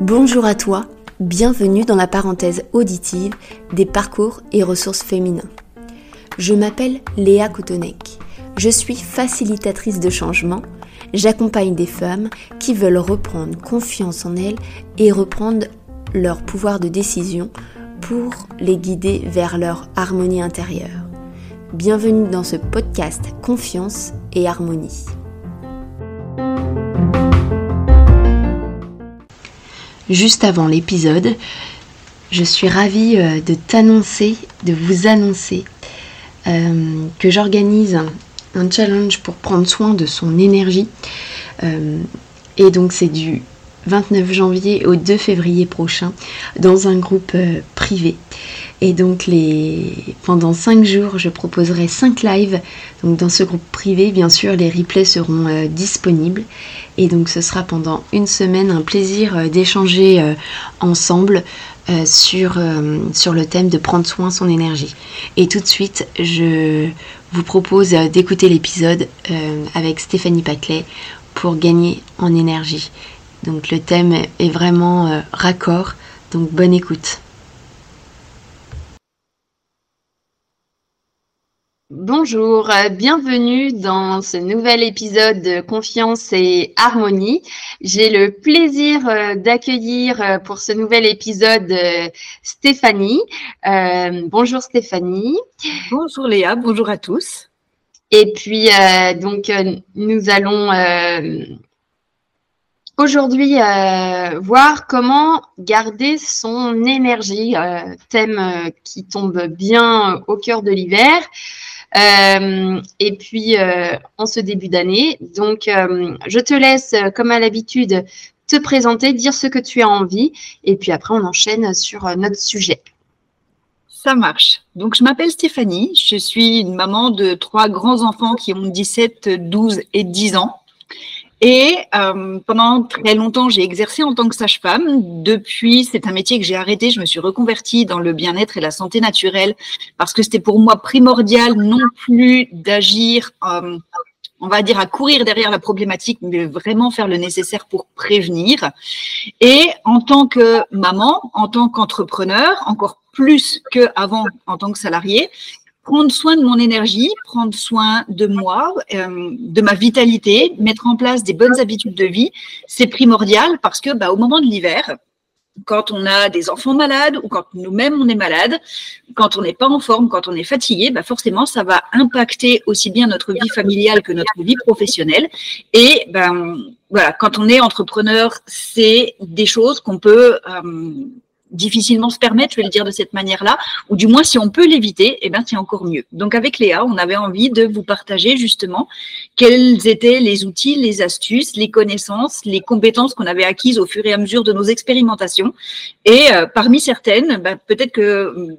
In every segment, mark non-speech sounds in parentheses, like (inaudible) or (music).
Bonjour à toi, bienvenue dans la parenthèse auditive des parcours et ressources féminins. Je m'appelle Léa Koutonek. Je suis facilitatrice de changement. J'accompagne des femmes qui veulent reprendre confiance en elles et reprendre leur pouvoir de décision pour les guider vers leur harmonie intérieure. Bienvenue dans ce podcast Confiance et Harmonie. Juste avant l'épisode, je suis ravie euh, de t'annoncer, de vous annoncer euh, que j'organise un, challenge pour prendre soin de son énergie. Euh, et donc c'est du 29 janvier au 2 février prochain dans un groupe privé. Et donc les... pendant 5 jours, je proposerai 5 lives. Donc dans ce groupe privé, bien sûr, les replays seront euh, disponibles. Et donc ce sera pendant une semaine un plaisir euh, d'échanger euh, ensemble sur, sur le thème de prendre soin de son énergie. Et tout de suite, je vous propose d'écouter l'épisode avec Stéphanie Paclet pour gagner en énergie. Donc le thème est vraiment raccord. Donc bonne écoute. Bonjour, euh, bienvenue dans ce nouvel épisode de Confiance et Harmonie. J'ai le plaisir euh, d'accueillir euh, pour ce nouvel épisode Stéphanie. bonjour Stéphanie. Bonjour Léa, bonjour à tous. Et puis donc nous allons aujourd'hui voir comment garder son énergie, thème qui tombe bien au cœur de l'hiver. Euh, et puis euh, en ce début d'année. Donc, euh, je te laisse, comme à l'habitude, te présenter, dire ce que tu as envie, et puis après, on enchaîne sur notre sujet. Ça marche. Donc, je m'appelle Stéphanie. Je suis une maman de trois grands enfants qui ont 17, 12 et 10 ans. Et euh, pendant très longtemps, j'ai exercé en tant que sage-femme. Depuis, c'est un métier que j'ai arrêté. Je me suis reconvertie dans le bien-être et la santé naturelle parce que c'était pour moi primordial non plus d'agir, euh, on va dire, à courir derrière la problématique, mais vraiment faire le nécessaire pour prévenir. Et en tant que maman, en tant qu'entrepreneur, encore plus qu'avant en tant que salarié, prendre soin de mon énergie, prendre soin de moi, euh, de ma vitalité, mettre en place des bonnes habitudes de vie, c'est primordial parce que bah, au moment de l'hiver, quand on a des enfants malades ou quand nous-mêmes on est malade, quand on n'est pas en forme, quand on est fatigué, bah forcément ça va impacter aussi bien notre vie familiale que notre vie professionnelle. Et ben voilà, quand on est entrepreneur, c'est des choses qu'on peut euh, difficilement se permettre, je vais le dire de cette manière-là, ou du moins si on peut l'éviter, eh ben c'est encore mieux. Donc avec Léa, on avait envie de vous partager justement quels étaient les outils, les astuces, les connaissances, les compétences qu'on avait acquises au fur et à mesure de nos expérimentations. Et euh, parmi certaines, bah, peut-être que euh,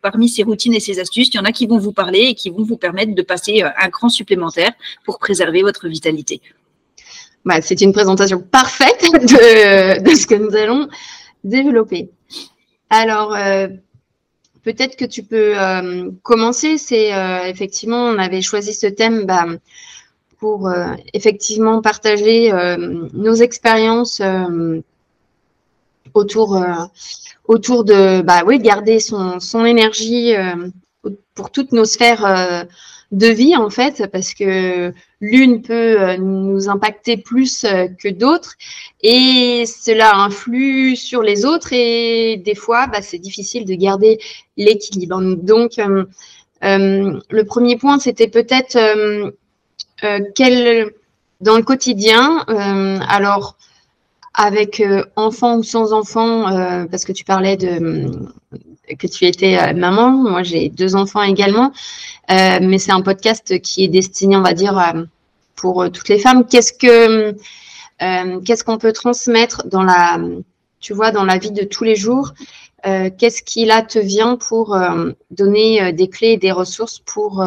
parmi ces routines et ces astuces, il y en a qui vont vous parler et qui vont vous permettre de passer euh, un cran supplémentaire pour préserver votre vitalité. Bah, c'est une présentation parfaite (laughs) de, de ce que nous allons développer. Alors, euh, peut-être que tu peux euh, commencer. C'est euh, effectivement, on avait choisi ce thème bah, pour effectivement partager nos expériences autour, autour de, bah oui, garder son, son énergie pour toutes nos sphères de vie en fait, parce que l'une peut euh, nous impacter plus euh, que d'autres et cela influe sur les autres et des fois, bah, c'est difficile de garder l'équilibre. Donc, euh, le premier point, c'était peut-être quel dans le quotidien, alors avec enfant ou sans enfant, parce que tu parlais de que tu étais euh, maman. Moi, j'ai deux enfants également, euh, mais c'est un podcast qui est destiné, on va dire, euh, pour toutes les femmes. Qu'est-ce que qu'est-ce qu'on peut transmettre dans la, tu vois, dans la vie de tous les jours? Qu'est-ce qui là te vient pour donner des clés et des ressources pour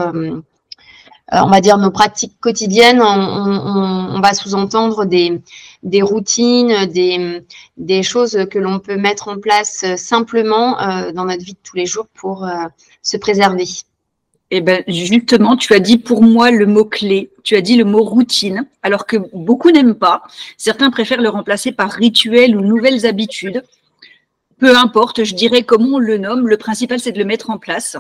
on va dire nos pratiques quotidiennes, on va sous-entendre des, des routines, des, choses que l'on peut mettre en place simplement euh, dans notre vie de tous les jours pour euh, se préserver. Eh ben, justement, tu as dit pour moi le mot-clé, tu as dit le mot routine, alors que beaucoup n'aiment pas. Certains préfèrent le remplacer par rituel ou nouvelles habitudes. Peu importe, je dirais comment on le nomme, le principal c'est de le mettre en place.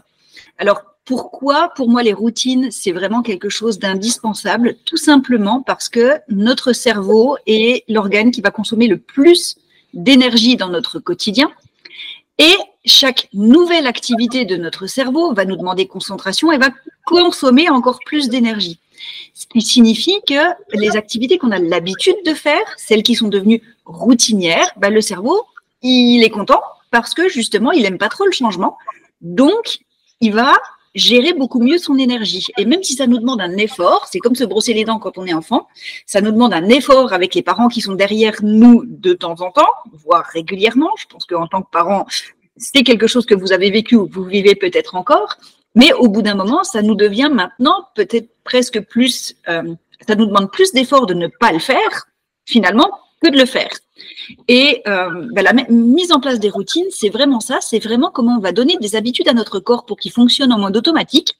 Alors, pourquoi pour moi les routines, c'est vraiment quelque chose d'indispensable? Tout simplement parce que notre cerveau est l'organe qui va consommer le plus d'énergie dans notre quotidien. Et chaque nouvelle activité de notre cerveau va nous demander concentration et va consommer encore plus d'énergie. Ce qui signifie que les activités qu'on a l'habitude de faire, celles qui sont devenues routinières, bah, le cerveau, il est content parce que justement, il n'aime pas trop le changement. Donc, il va gérer beaucoup mieux son énergie. Et même si ça nous demande un effort, c'est comme se brosser les dents quand on est enfant, ça nous demande un effort avec les parents qui sont derrière nous de temps en temps, voire régulièrement. Je pense qu'en tant que parent, c'est quelque chose que vous avez vécu ou que vous vivez peut-être encore. Mais au bout d'un moment, ça nous devient maintenant peut-être presque plus, euh, ça nous demande plus d'efforts de ne pas le faire, finalement, que de le faire. Et euh, ben, la mise en place des routines, c'est vraiment ça, c'est vraiment comment on va donner des habitudes à notre corps pour qu'il fonctionne en mode automatique.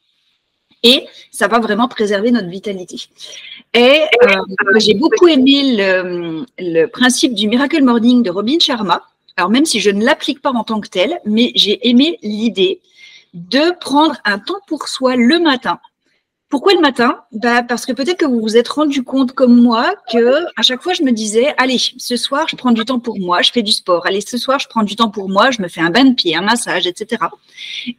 Et ça va vraiment préserver notre vitalité. Et euh, j'ai beaucoup aimé le, le, principe du Miracle Morning de Robin Sharma. Alors même si je ne l'applique pas en tant que tel, mais j'ai aimé l'idée de prendre un temps pour soi le matin pourquoi le matin? Bah Parce que peut-être que vous vous êtes rendu compte comme moi que à chaque fois je me disais allez ce soir je prends du temps pour moi je fais du sport. Allez ce soir je prends du temps pour moi je me fais un bain de pied un massage etc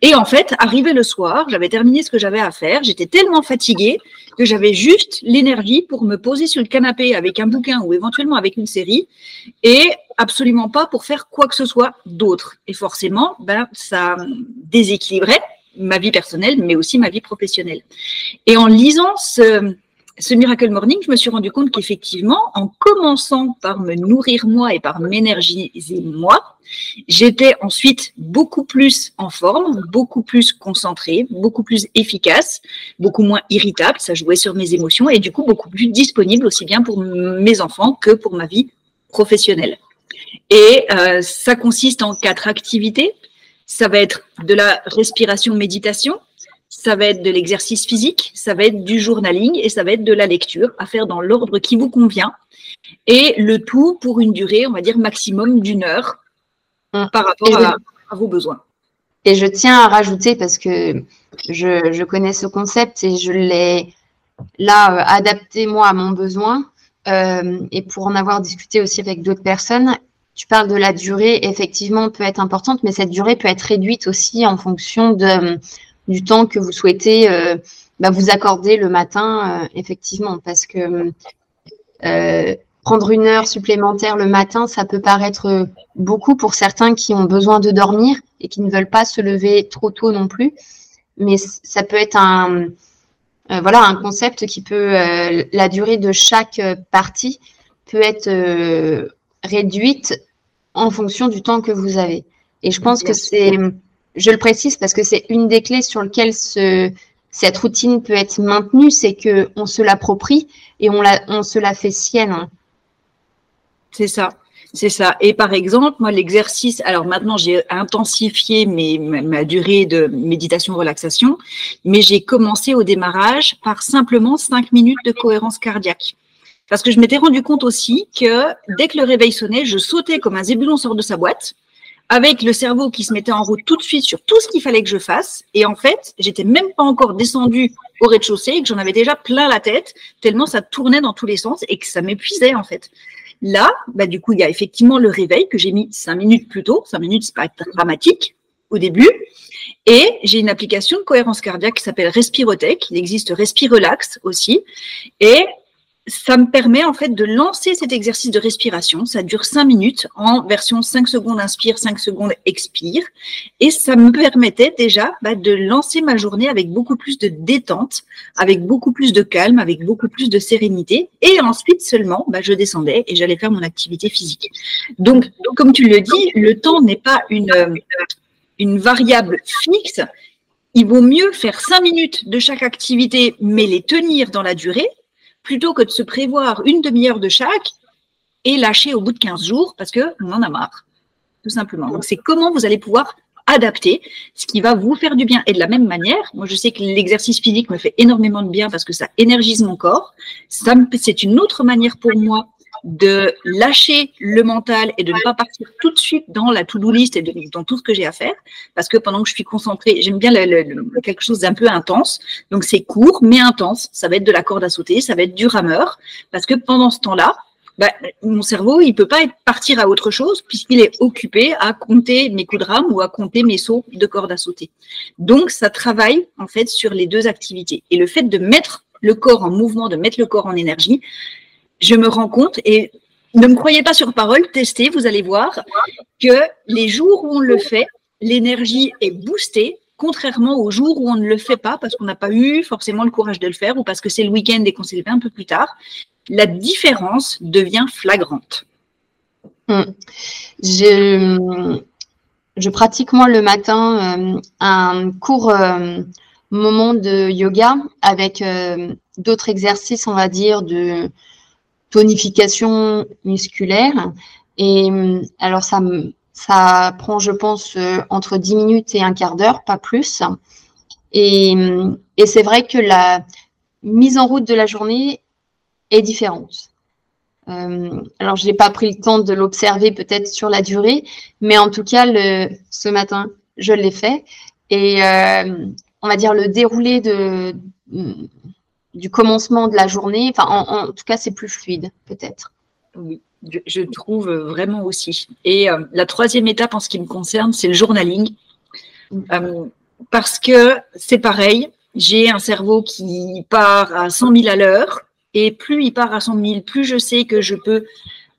et en fait arrivé le soir j'avais terminé ce que j'avais à faire j'étais tellement fatiguée que j'avais juste l'énergie pour me poser sur le canapé avec un bouquin ou éventuellement avec une série et absolument pas pour faire quoi que ce soit d'autre. Et forcément ben ça déséquilibrait ma vie personnelle, mais aussi ma vie professionnelle. Et en lisant ce, Miracle Morning, je me suis rendu compte qu'effectivement, en commençant par me nourrir moi et par m'énergiser moi, j'étais ensuite beaucoup plus en forme, beaucoup plus concentrée, beaucoup plus efficace, beaucoup moins irritable, ça jouait sur mes émotions et du coup beaucoup plus disponible aussi bien pour mes enfants que pour ma vie professionnelle. Et euh, ça consiste en quatre activités. Ça va être de la respiration méditation, ça va être de l'exercice physique, ça va être du journaling et ça va être de la lecture à faire dans l'ordre qui vous convient. Et le tout pour une durée, on va dire, maximum d'une heure hum. par rapport à, vos besoins. Et je tiens à rajouter, parce que je, connais ce concept et je l'ai là euh, adapté moi à mon besoin, euh, et pour en avoir discuté aussi avec d'autres personnes, tu parles de la durée, effectivement, peut être importante, mais cette durée peut être réduite aussi en fonction de, du temps que vous souhaitez euh, bah, vous accorder le matin, euh, effectivement, parce que euh, prendre une heure supplémentaire le matin, ça peut paraître beaucoup pour certains qui ont besoin de dormir et qui ne veulent pas se lever trop tôt non plus, mais ça peut être un, voilà, un concept qui peut, la durée de chaque partie peut être réduite en fonction du temps que vous avez. Et je pense que c'est, je le précise parce que c'est une des clés sur lesquelles ce, cette routine peut être maintenue, c'est que on se l'approprie et on, la, on se la fait sienne. C'est ça. C'est ça. Et par exemple, moi, l'exercice, alors maintenant, j'ai intensifié mes, ma durée de méditation-relaxation, mais j'ai commencé au démarrage par simplement cinq minutes de cohérence cardiaque. Parce que je m'étais rendu compte aussi que dès que le réveil sonnait, je sautais comme un zébulon sort de sa boîte, avec le cerveau qui se mettait en route tout de suite sur tout ce qu'il fallait que je fasse. Et en fait, j'étais même pas encore descendue au rez-de-chaussée et que j'en avais déjà plein la tête, tellement ça tournait dans tous les sens et que ça m'épuisait en fait. Là, bah, du coup, il y a effectivement le réveil que j'ai mis cinq minutes plus tôt. Cinq minutes, c'est pas dramatique au début. Et j'ai une application de cohérence cardiaque qui s'appelle Respirotech. Il existe Respirelax aussi. Et ça me permet en fait de lancer cet exercice de respiration. Ça dure 5 minutes en version 5 secondes inspire, 5 secondes expire. Et ça me permettait déjà bah, de lancer ma journée avec beaucoup plus de détente, avec beaucoup plus de calme, avec beaucoup plus de sérénité. Et ensuite seulement, bah, je descendais et j'allais faire mon activité physique. Donc, comme tu le dis, le temps n'est pas une, une variable fixe. Il vaut mieux faire 5 minutes de chaque activité, mais les tenir dans la durée plutôt que de se prévoir une demi-heure de chaque et lâcher au bout de 15 jours parce qu'on en a marre, tout simplement. Donc, c'est comment vous allez pouvoir adapté, ce qui va vous faire du bien. Et de la même manière, moi je sais que l'exercice physique me fait énormément de bien parce que ça énergise mon corps. C'est une autre manière pour moi de lâcher le mental et de ne pas partir tout de suite dans la to-do list et dans tout ce que j'ai à faire, parce que pendant que je suis concentrée, j'aime bien quelque chose d'un peu intense. Donc c'est court mais intense. Ça va être de la corde à sauter, ça va être du rameur, parce que pendant ce temps-là, bah, mon cerveau, il peut pas être partir à autre chose puisqu'il est occupé à compter mes coups de rame ou à compter mes sauts de corde à sauter. Donc, ça travaille en fait sur les deux activités. Et le fait de mettre le corps en mouvement, de mettre le corps en énergie, je me rends compte et ne me croyez pas sur parole, testez, vous allez voir que les jours où on le fait, l'énergie est boostée, contrairement aux jours où on ne le fait pas parce qu'on n'a pas eu forcément le courage de le faire ou parce que c'est le week-end et qu'on s'est levé un peu plus tard. La différence devient flagrante. Hmm. Je, pratique moi le matin euh, un court euh, moment de yoga avec euh, d'autres exercices, on va dire, de tonification musculaire. Et euh, alors, ça, ça prend, je pense, euh, entre 10 minutes et un quart d'heure, pas plus. Et, euh, et c'est vrai que la mise en route de la journée est différente. alors, je n'ai pas pris le temps de l'observer peut-être sur la durée, mais en tout cas, ce matin, je l'ai fait. Et on va dire le déroulé de, du commencement de la journée. Enfin, en, tout cas, c'est plus fluide, peut-être. Oui, je, trouve vraiment aussi. Et euh, la troisième étape en ce qui me concerne, c'est le journaling. Mm. Euh, parce que c'est pareil, j'ai un cerveau qui part à 100 000 à l'heure. Et plus il part à 100 000, plus je sais que je peux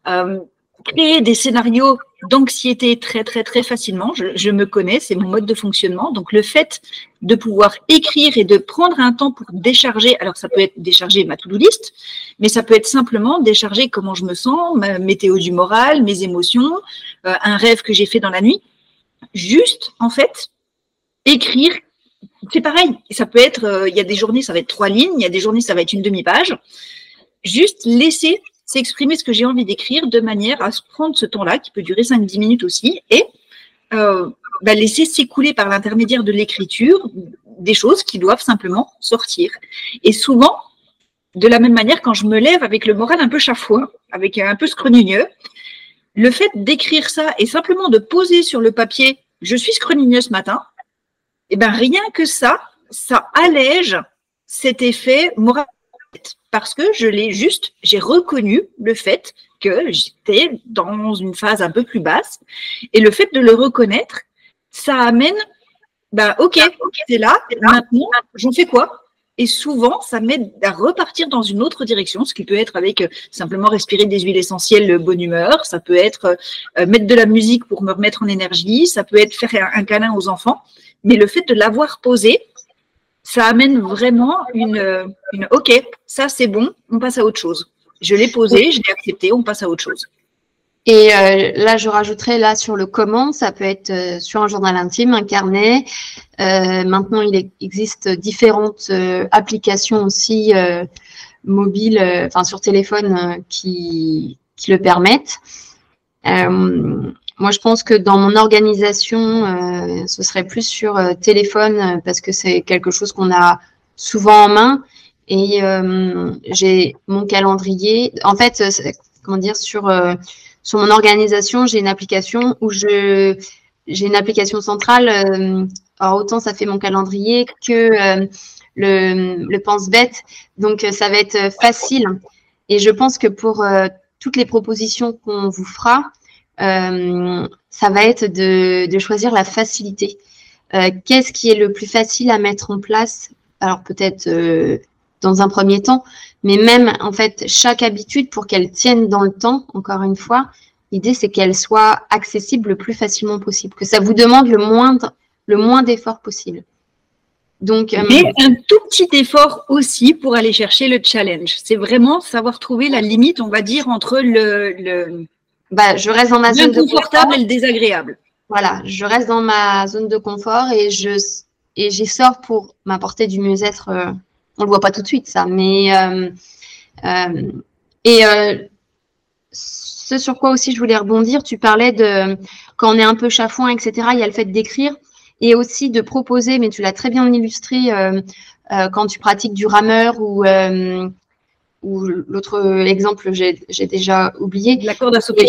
euh, créer des scénarios d'anxiété très très très facilement. Je, me connais, c'est mon mode de fonctionnement. Donc le fait de pouvoir écrire et de prendre un temps pour décharger, alors ça peut être décharger ma to-do list, mais ça peut être simplement décharger comment je me sens, ma météo du moral, mes émotions, euh, un rêve que j'ai fait dans la nuit. Juste en fait écrire. C'est pareil. Ça peut être, euh, il y a des journées ça va être trois lignes, il y a des journées ça va être une demi-page. Juste laisser c'est exprimer ce que j'ai envie d'écrire de manière à prendre ce temps-là, qui peut durer 5-10 minutes aussi, et euh, bah, laisser s'écouler par l'intermédiaire de l'écriture des choses qui doivent simplement sortir. Et souvent, de la même manière, quand je me lève avec le moral un peu chafouin, avec un peu scrogneux, le fait d'écrire ça et simplement de poser sur le papier « je suis scrogneux ce matin », eh ben rien que ça, ça allège cet effet moral parce que je l'ai juste, j'ai reconnu le fait que j'étais dans une phase un peu plus basse. Et le fait de le reconnaître, ça amène, bah, ok, c'est là, maintenant, j'en fais quoi? Et souvent, ça m'aide à repartir dans une autre direction, ce qui peut être avec euh, simplement respirer des huiles essentielles, de bonne humeur, ça peut être euh, mettre de la musique pour me remettre en énergie, ça peut être faire un câlin aux enfants. Mais le fait de l'avoir posé, ça amène vraiment une, OK, ça c'est bon, on passe à autre chose. Je l'ai posé, je l'ai accepté, on passe à autre chose. Et euh, là, je rajouterais là sur le comment, ça peut être euh, sur un journal intime, un carnet. Euh, maintenant, il existe différentes applications aussi mobiles, enfin sur téléphone, qui, qui le permettent. Moi, je pense que dans mon organisation, euh, ce serait plus sur euh, téléphone euh, parce que c'est quelque chose qu'on a souvent en main. Et j'ai mon calendrier. En fait, comment dire, sur, sur mon organisation, j'ai une application où je j'ai une application centrale. alors autant ça fait mon calendrier que le, le pense-bête. Donc ça va être facile. Et je pense que pour toutes les propositions qu'on vous fera, euh, ça va être de, choisir la facilité. Euh, qu'est-ce qui est le plus facile à mettre en place? Alors peut-être euh, dans un premier temps, mais même en fait chaque habitude pour qu'elle tienne dans le temps, encore une fois, l'idée c'est qu'elle soit accessible le plus facilement possible, que ça vous demande le moins d'efforts possible. Donc, Mais un tout petit effort aussi pour aller chercher le challenge. C'est vraiment savoir trouver la limite, on va dire, entre le bah, je reste dans ma zone de confortable et le désagréable. Voilà, je reste dans ma zone de confort et je et j'y sors pour m'apporter du mieux-être. Euh, on le voit pas tout de suite ça, mais euh, euh, et ce sur quoi aussi je voulais rebondir, tu parlais de quand on est un peu chafouin, etc., il y a le fait d'écrire et aussi de proposer, mais tu l'as très bien illustré euh, euh, quand tu pratiques du rameur ou, euh, ou l'autre exemple, j'ai déjà oublié. La corde à sauter.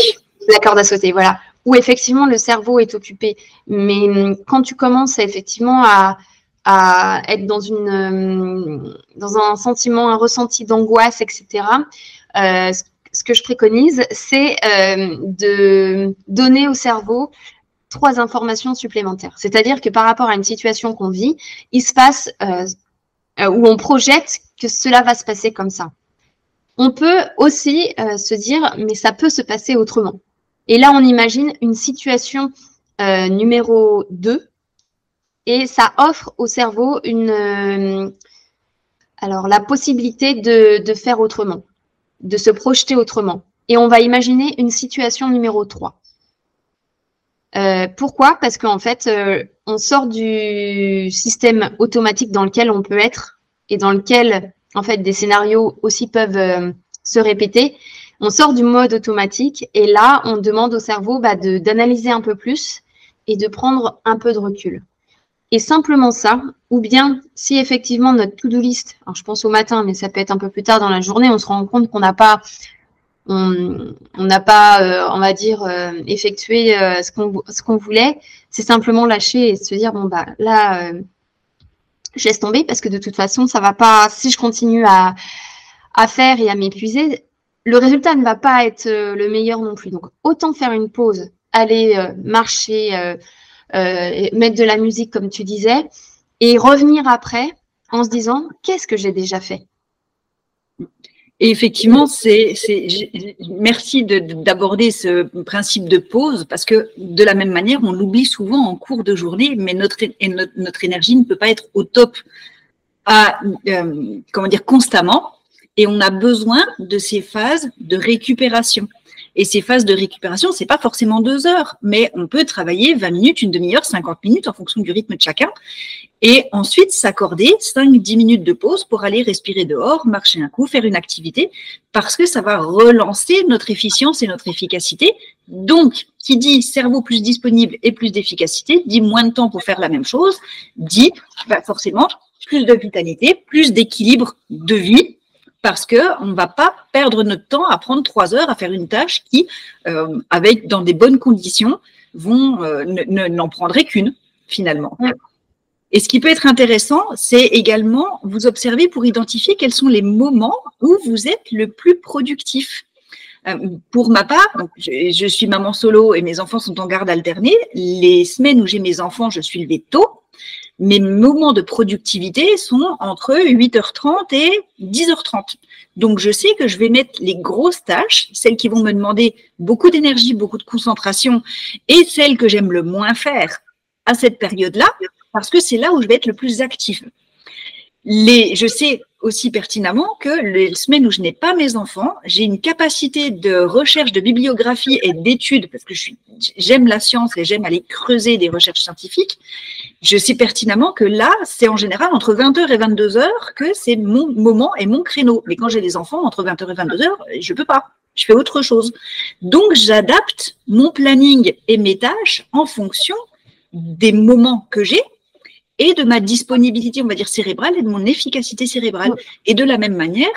La corde à sauter, voilà. Où effectivement le cerveau est occupé. Mais hum, quand tu commences effectivement à, à être dans, une, dans un sentiment, un ressenti d'angoisse, etc., euh, ce que je préconise, c'est euh, de donner au cerveau trois informations supplémentaires. C'est-à-dire que par rapport à une situation qu'on vit, il se passe euh, où on projette que cela va se passer comme ça. On peut aussi se dire, mais ça peut se passer autrement. Et là, on imagine une situation numéro 2 et ça offre au cerveau une, alors, la possibilité de, faire autrement de se projeter autrement. Et on va imaginer une situation numéro 3. Euh, pourquoi? Parce qu'en fait, euh, on sort du système automatique dans lequel on peut être et dans lequel, en fait, des scénarios aussi peuvent euh, se répéter. On sort du mode automatique et là, on demande au cerveau bah, d'analyser un peu plus et de prendre un peu de recul. Et simplement ça, ou bien si effectivement notre to-do list, alors je pense au matin, mais ça peut être un peu plus tard dans la journée, on se rend compte qu'on n'a pas, on n'a pas, euh, on va dire, euh, effectué ce qu'on ce qu'on voulait, c'est simplement lâcher et se dire bon bah là, je laisse tomber parce que de toute façon ça va pas. Si je continue à à faire et à m'épuiser, le résultat ne va pas être le meilleur non plus. Donc autant faire une pause, aller marcher euh, mettre de la musique comme tu disais, et revenir après en se disant qu'est-ce que j'ai déjà fait? Et effectivement, c'est, merci d'aborder ce principe de pause parce que de la même manière, on l'oublie souvent en cours de journée, mais notre, notre, énergie ne peut pas être au top à, euh, comment dire, constamment. Et on a besoin de ces phases de récupération. Et ces phases de récupération, c'est pas forcément deux heures, mais on peut travailler 20 minutes, une demi-heure, 50 minutes en fonction du rythme de chacun. Et ensuite, s'accorder 5-10 minutes de pause pour aller respirer dehors, marcher un coup, faire une activité, parce que ça va relancer notre efficience et notre efficacité. Donc, qui dit cerveau plus disponible et plus d'efficacité, dit moins de temps pour faire la même chose, dit bah forcément plus de vitalité, plus d'équilibre de vie parce qu'on ne va pas perdre notre temps à prendre trois heures à faire une tâche qui, euh, avec dans des bonnes conditions, vont euh, n'en prendrait qu'une finalement. Et ce qui peut être intéressant, c'est également vous observer pour identifier quels sont les moments où vous êtes le plus productif. Euh, pour ma part, je, je, suis maman solo et mes enfants sont en garde alternée. Les semaines où j'ai mes enfants, je suis levée tôt mes moments de productivité sont entre 8h30 et 10h30. Donc, je sais que je vais mettre les grosses tâches, celles qui vont me demander beaucoup d'énergie, beaucoup de concentration, et celles que j'aime le moins faire à cette période-là, parce que c'est là où je vais être le plus actif. Les, je sais aussi pertinemment que les semaines où je n'ai pas mes enfants, j'ai une capacité de recherche, de bibliographie et d'études, parce que j'aime la science et j'aime aller creuser des recherches scientifiques. Je sais pertinemment que là, c'est en général entre 20h et 22h que c'est mon moment et mon créneau. Mais quand j'ai des enfants, entre 20h et 22h, je peux pas. Je fais autre chose. Donc, j'adapte mon planning et mes tâches en fonction des moments que j'ai et de ma disponibilité, on va dire, cérébrale et de mon efficacité cérébrale. Et de la même manière,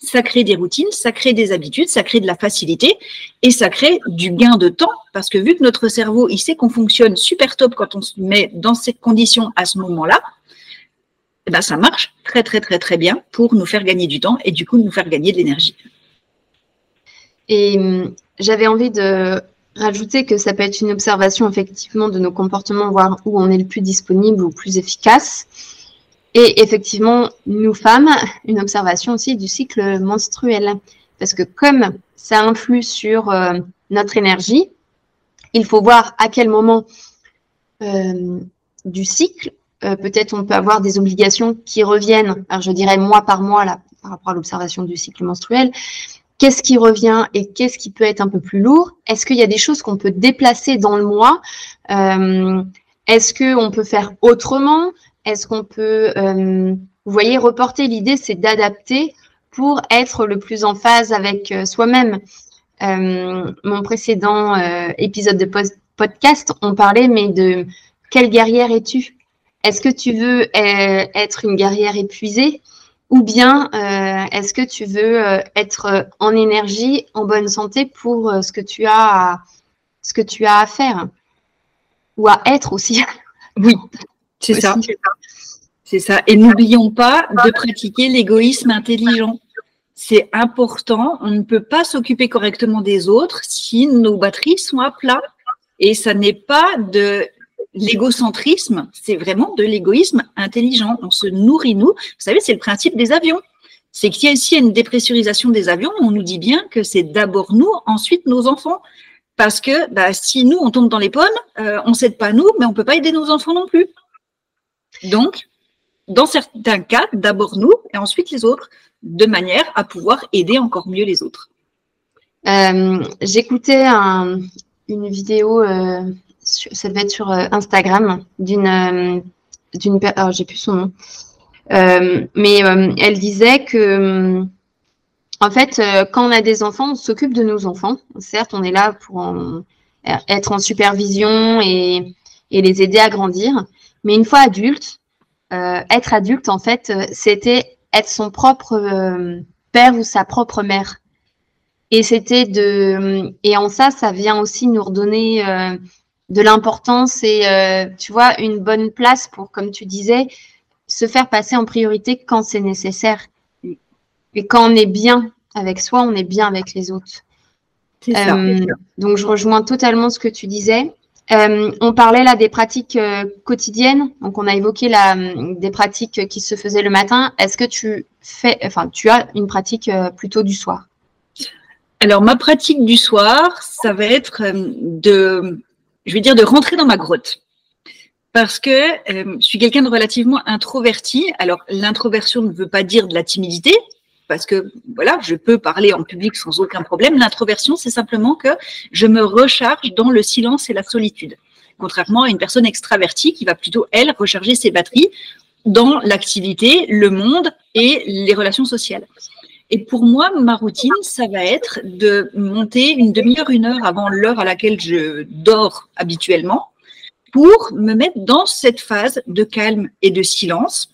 ça crée des routines, ça crée des habitudes, ça crée de la facilité et ça crée du gain de temps parce que vu que notre cerveau, il sait qu'on fonctionne super top quand on se met dans ces conditions à ce moment-là, eh ben ça marche très très très très bien pour nous faire gagner du temps et du coup nous faire gagner de l'énergie. Et hum, j'avais envie de rajouter que ça peut être une observation effectivement de nos comportements, voir où on est le plus disponible ou plus efficace. Et effectivement, nous femmes, une observation aussi du cycle menstruel. Parce que comme ça influe sur euh, notre énergie, il faut voir à quel moment euh, du cycle, euh, peut-être on peut avoir des obligations qui reviennent, alors je dirais mois par mois là, par rapport à l'observation du cycle menstruel, qu'est-ce qui revient et qu'est-ce qui peut être un peu plus lourd. Est-ce qu'il y a des choses qu'on peut déplacer dans le mois? Euh, Est-ce qu'on peut faire autrement? Est-ce qu'on peut, euh, vous voyez, reporter? L'idée, c'est d'adapter pour être le plus en phase avec euh, soi-même. mon précédent épisode de podcast, on parlait, mais de quelle guerrière es-tu? Est-ce que tu veux euh, être une guerrière épuisée? Ou bien euh, est-ce que tu veux euh, être en énergie, en bonne santé pour ce que tu as à, ce que tu as à faire ou à être aussi? (laughs) Oui, c'est ça. C'est ça. Et n'oublions pas de pratiquer l'égoïsme intelligent. C'est important. On ne peut pas s'occuper correctement des autres si nos batteries sont à plat. Et ça n'est pas de l'égocentrisme, c'est vraiment de l'égoïsme intelligent. On se nourrit, nous. Vous savez, c'est le principe des avions. C'est qu'il y a ici une dépressurisation des avions, on nous dit bien que c'est d'abord nous, ensuite nos enfants. Parce que bah, si nous, on tombe dans les pommes, euh, on ne s'aide pas nous, mais on ne peut pas aider nos enfants non plus. Donc, dans certains cas, d'abord nous et ensuite les autres, de manière à pouvoir aider encore mieux les autres. Euh, j'écoutais une vidéo, euh, ça devait être sur euh, Instagram, d'une, d'une, alors j'ai plus son nom, mais elle disait que, en fait, quand on a des enfants, on s'occupe de nos enfants. Certes, on est là pour être en supervision et, et les aider à grandir, mais une fois adulte, euh, être adulte, en fait, euh, c'était être son propre euh, père ou sa propre mère. Et c'était de, et en ça, ça vient aussi nous redonner de l'importance et, tu vois, une bonne place pour, comme tu disais, se faire passer en priorité quand c'est nécessaire. Et quand on est bien avec soi, on est bien avec les autres. Ça, donc, je rejoins totalement ce que tu disais. Euh, on parlait là des pratiques euh, quotidiennes. Donc, on a évoqué la, des pratiques qui se faisaient le matin. Est-ce que tu fais, enfin, tu as une pratique euh, plutôt du soir? Alors, ma pratique du soir, ça va être de, je vais dire, de rentrer dans ma grotte. Parce que je suis quelqu'un de relativement introverti. Alors, l'introversion ne veut pas dire de la timidité, parce que voilà, je peux parler en public sans aucun problème. L'introversion, c'est simplement que je me recharge dans le silence et la solitude. Contrairement à une personne extravertie qui va plutôt, elle, recharger ses batteries dans l'activité, le monde et les relations sociales. Et pour moi, ma routine, ça va être de monter une demi-heure, une heure avant l'heure à laquelle je dors habituellement pour me mettre dans cette phase de calme et de silence.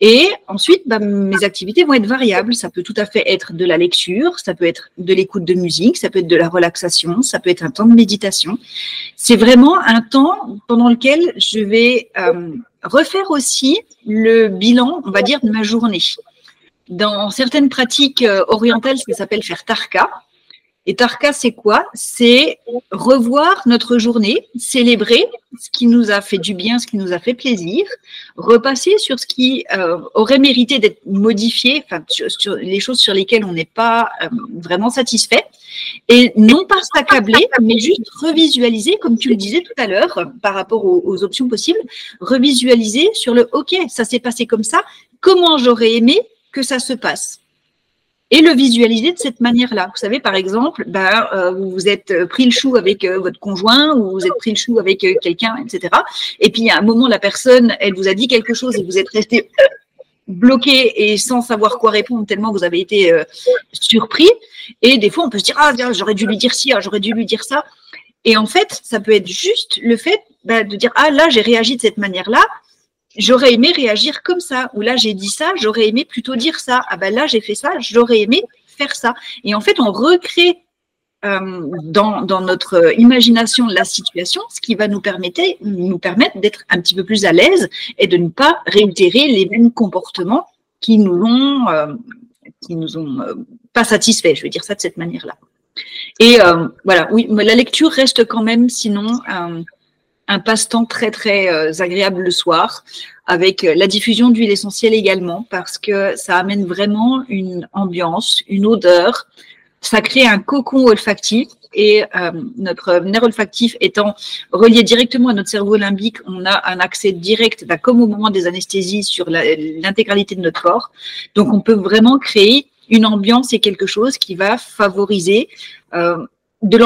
Et ensuite, bah, mes activités vont être variables. Ça peut tout à fait être de la lecture, ça peut être de l'écoute de musique, ça peut être de la relaxation, ça peut être un temps de méditation. C'est vraiment un temps pendant lequel je vais euh, refaire aussi le bilan, on va dire, de ma journée. Dans certaines pratiques euh, orientales, ça s'appelle faire tarka. Et Tarka, c'est quoi? C'est revoir notre journée, célébrer ce qui nous a fait du bien, ce qui nous a fait plaisir, repasser sur ce qui euh, aurait mérité d'être modifié, sur, les choses sur lesquelles on n'est pas euh, vraiment satisfait, et non pas s'accabler, mais juste revisualiser, comme tu le disais tout à l'heure, par rapport aux options possibles, revisualiser sur le OK, ça s'est passé comme ça, comment j'aurais aimé que ça se passe et le visualiser de cette manière-là. Vous savez, par exemple, ben, vous vous êtes euh, pris le chou avec euh, votre conjoint ou vous êtes pris le chou avec quelqu'un, etc. Et puis, à un moment, la personne, elle vous a dit quelque chose et vous êtes resté bloqué et sans savoir quoi répondre tellement vous avez été surpris. Et des fois, on peut se dire, ah, j'aurais dû lui dire ci, ah, j'aurais dû lui dire ça. Et en fait, ça peut être juste le fait ben, de dire, ah, là, j'ai réagi de cette manière-là j'aurais aimé réagir comme ça. Ou là, j'ai dit ça, j'aurais aimé plutôt dire ça. Ah ben là, j'ai fait ça, j'aurais aimé faire ça. Et en fait, on recrée euh, dans, dans, notre imagination la situation, ce qui va nous permettre, nous permettre d'être un petit peu plus à l'aise et de ne pas réitérer les mêmes comportements qui nous ont, euh, qui nous ont euh, pas satisfaits. Je vais dire ça de cette manière-là. Et euh, voilà, oui, la lecture reste quand même, sinon, un passe-temps très très euh, agréable le soir, avec euh, la diffusion d'huile essentielle également, parce que ça amène vraiment une ambiance, une odeur. Ça crée un cocon olfactif et euh, notre nerf olfactif étant relié directement à notre cerveau limbique, on a un accès direct, bah, comme au moment des anesthésies, sur l'intégralité de notre corps. Donc on peut vraiment créer une ambiance et quelque chose qui va favoriser de,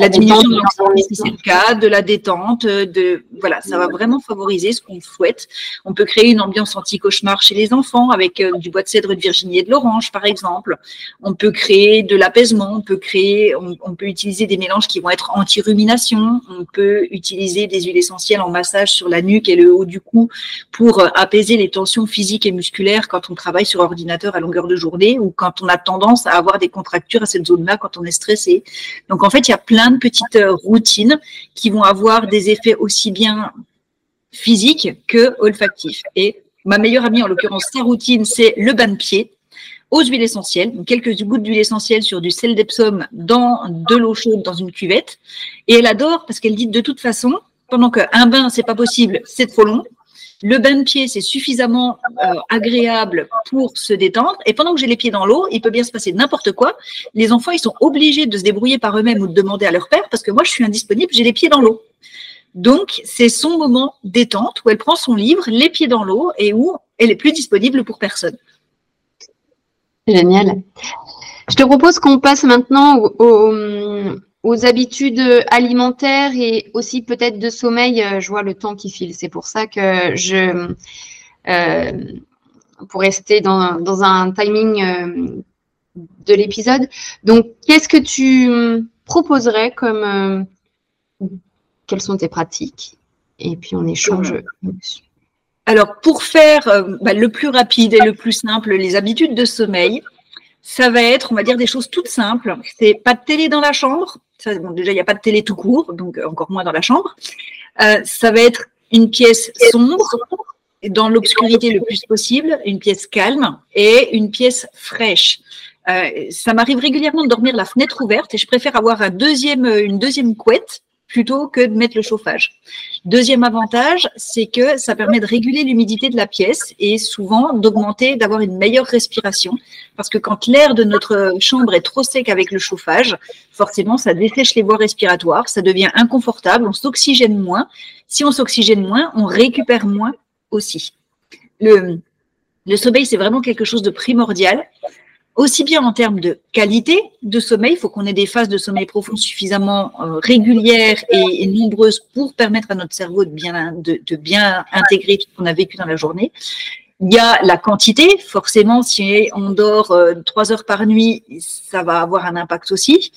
la diminution de l'anxiété si c'est le cas, de la détente, de voilà, ça va vraiment favoriser ce qu'on souhaite. On peut créer une ambiance anti-cauchemar chez les enfants avec euh, du bois de cèdre de Virginie et de l'orange par exemple. On peut créer de l'apaisement, on peut créer, on, peut utiliser des mélanges qui vont être anti-rumination, on peut utiliser des huiles essentielles en massage sur la nuque et le haut du cou pour euh, apaiser les tensions physiques et musculaires quand on travaille sur ordinateur à longueur de journée ou quand on a tendance à avoir des contractures à cette zone-là quand on est stressé donc en fait, il y a plein de petites euh, routines qui vont avoir des effets aussi bien physiques que olfactifs. Et ma meilleure amie, en l'occurrence, sa routine, c'est le bain de pied aux huiles essentielles, quelques gouttes d'huile essentielle sur du sel d'Epsom dans de l'eau chaude dans une cuvette. Et elle adore parce qu'elle dit de toute façon, pendant qu'un bain, c'est pas possible, c'est trop long, le bain de pied, c'est suffisamment euh, agréable pour se détendre. Et pendant que j'ai les pieds dans l'eau, il peut bien se passer n'importe quoi. Les enfants, ils sont obligés de se débrouiller par eux-mêmes ou de demander à leur père parce que moi, je suis indisponible, j'ai les pieds dans l'eau. Donc, c'est son moment détente où elle prend son livre, les pieds dans l'eau et où elle est plus disponible pour personne. Génial. Je te propose qu'on passe maintenant au, aux habitudes alimentaires et aussi peut-être de sommeil. Euh, je vois le temps qui file. C'est pour ça que je, euh, pour rester dans, dans un timing euh, de l'épisode. Donc, qu'est-ce que tu proposerais comme, quelles sont tes pratiques? Et puis on échange. Alors, pour faire bah, le plus rapide et le plus simple, les habitudes de sommeil, ça va être, on va dire, des choses toutes simples. C'est pas de télé dans la chambre. Déjà, il n'y a pas de télé tout court, donc euh, encore moins dans la chambre. Euh, ça va être une pièce sombre, dans l'obscurité le plus possible, une pièce calme et une pièce fraîche. Euh, ça m'arrive régulièrement de dormir la fenêtre ouverte et je préfère avoir un deuxième, une deuxième couette plutôt que de mettre le chauffage. Deuxième avantage, c'est que ça permet de réguler l'humidité de la pièce et souvent d'augmenter, d'avoir une meilleure respiration. Parce que quand l'air de notre chambre est trop sec avec le chauffage, forcément, ça dessèche les voies respiratoires, ça devient inconfortable, on s'oxygène moins. Si on s'oxygène moins, on récupère moins aussi. Le, sommeil, c'est vraiment quelque chose de primordial aussi bien en termes de qualité de sommeil, il faut qu'on ait des phases de sommeil profond suffisamment euh, régulières et, nombreuses pour permettre à notre cerveau de bien, de, de bien intégrer tout ce qu'on a vécu dans la journée. Il y a la quantité, forcément, si on dort euh, trois heures par nuit, ça va avoir un impact aussi.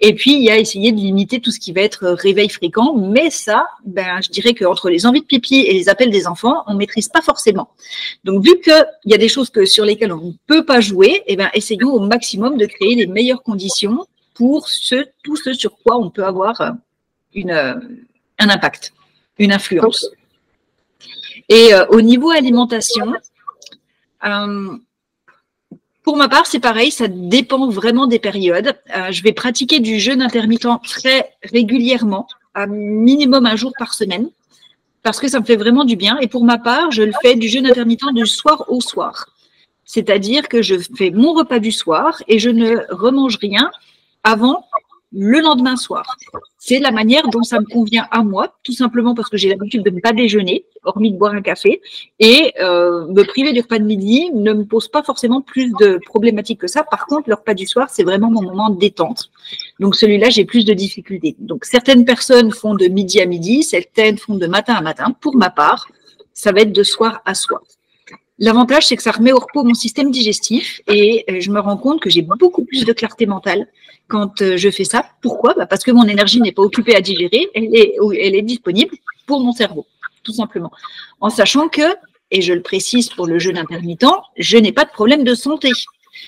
Et puis, il y a essayer de limiter tout ce qui va être euh, réveil fréquent, mais ça, ben, je dirais qu'entre les envies de pipi et les appels des enfants, on maîtrise pas forcément. Donc, vu qu'il y a des choses que, sur lesquelles on ne peut pas jouer, eh ben, essayons au maximum de créer les meilleures conditions pour ce, tout ce sur quoi on peut avoir euh, un impact, une influence. Et euh, au niveau alimentation, euh, pour ma part, c'est pareil, ça dépend vraiment des périodes. Euh, je vais pratiquer du jeûne intermittent très régulièrement, à minimum un jour par semaine, parce que ça me fait vraiment du bien. Et pour ma part, je le fais du jeûne intermittent du soir au soir. C'est-à-dire que je fais mon repas du soir et je ne remange rien avant le lendemain soir. C'est la manière dont ça me convient à moi, tout simplement parce que j'ai l'habitude de ne pas déjeuner, hormis de boire un café, et euh, me priver du repas de midi ne me pose pas forcément plus de problématiques que ça. Par contre, le repas du soir, c'est vraiment mon moment de détente. Donc celui-là, j'ai plus de difficultés. Donc certaines personnes font de midi à midi, certaines font de matin à matin. Pour ma part, ça va être de soir à soir. L'avantage, c'est que ça remet au repos mon système digestif et euh, je me rends compte que j'ai beaucoup plus de clarté mentale quand euh, je fais ça. Pourquoi? Bah, Parce que mon énergie n'est pas occupée à digérer, elle est, elle est disponible pour mon cerveau, tout simplement. En sachant que, et je le précise pour le jeûne intermittent, je n'ai pas de problème de santé.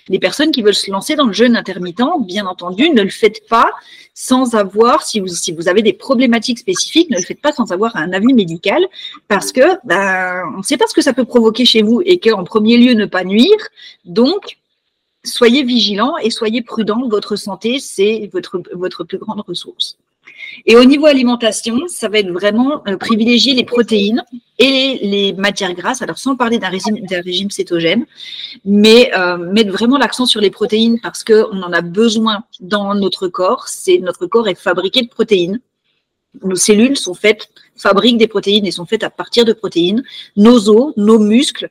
Les personnes qui veulent se lancer dans le jeûne intermittent, bien entendu, ne le faites pas sans avoir, si vous, avez des problématiques spécifiques, ne le faites pas sans avoir un avis médical parce que ben, on ne sait pas ce que ça peut provoquer chez vous et qu'en premier lieu, ne pas nuire. Donc, soyez vigilants et soyez prudents. Votre santé, c'est votre, votre plus grande ressource. Et au niveau alimentation, ça va être vraiment euh, privilégier les protéines et les, matières grasses. Alors sans parler d'un régime, cétogène, mais euh, mettre vraiment l'accent sur les protéines parce qu'on en a besoin dans notre corps. C'est notre corps est fabriqué de protéines. Nos cellules sont faites fabriquent des protéines et sont faites à partir de protéines. Nos os, nos muscles,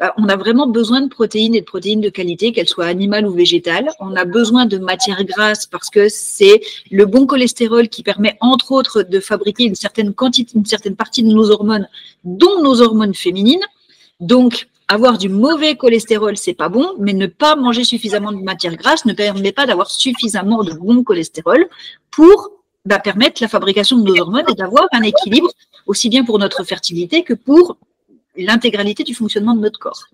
bah, on a vraiment besoin de protéines et de protéines de qualité, qu'elles soient animales ou végétales. On a besoin de matières grasses parce que c'est le bon cholestérol qui permet, entre autres, de fabriquer une certaine quantité, une certaine partie de nos hormones, dont nos hormones féminines. Donc, avoir du mauvais cholestérol, c'est pas bon, mais ne pas manger suffisamment de matières grasses ne permet pas d'avoir suffisamment de bon cholestérol pour bah, permettre la fabrication de nos hormones et d'avoir un équilibre aussi bien pour notre fertilité que pour l'intégralité du fonctionnement de notre corps.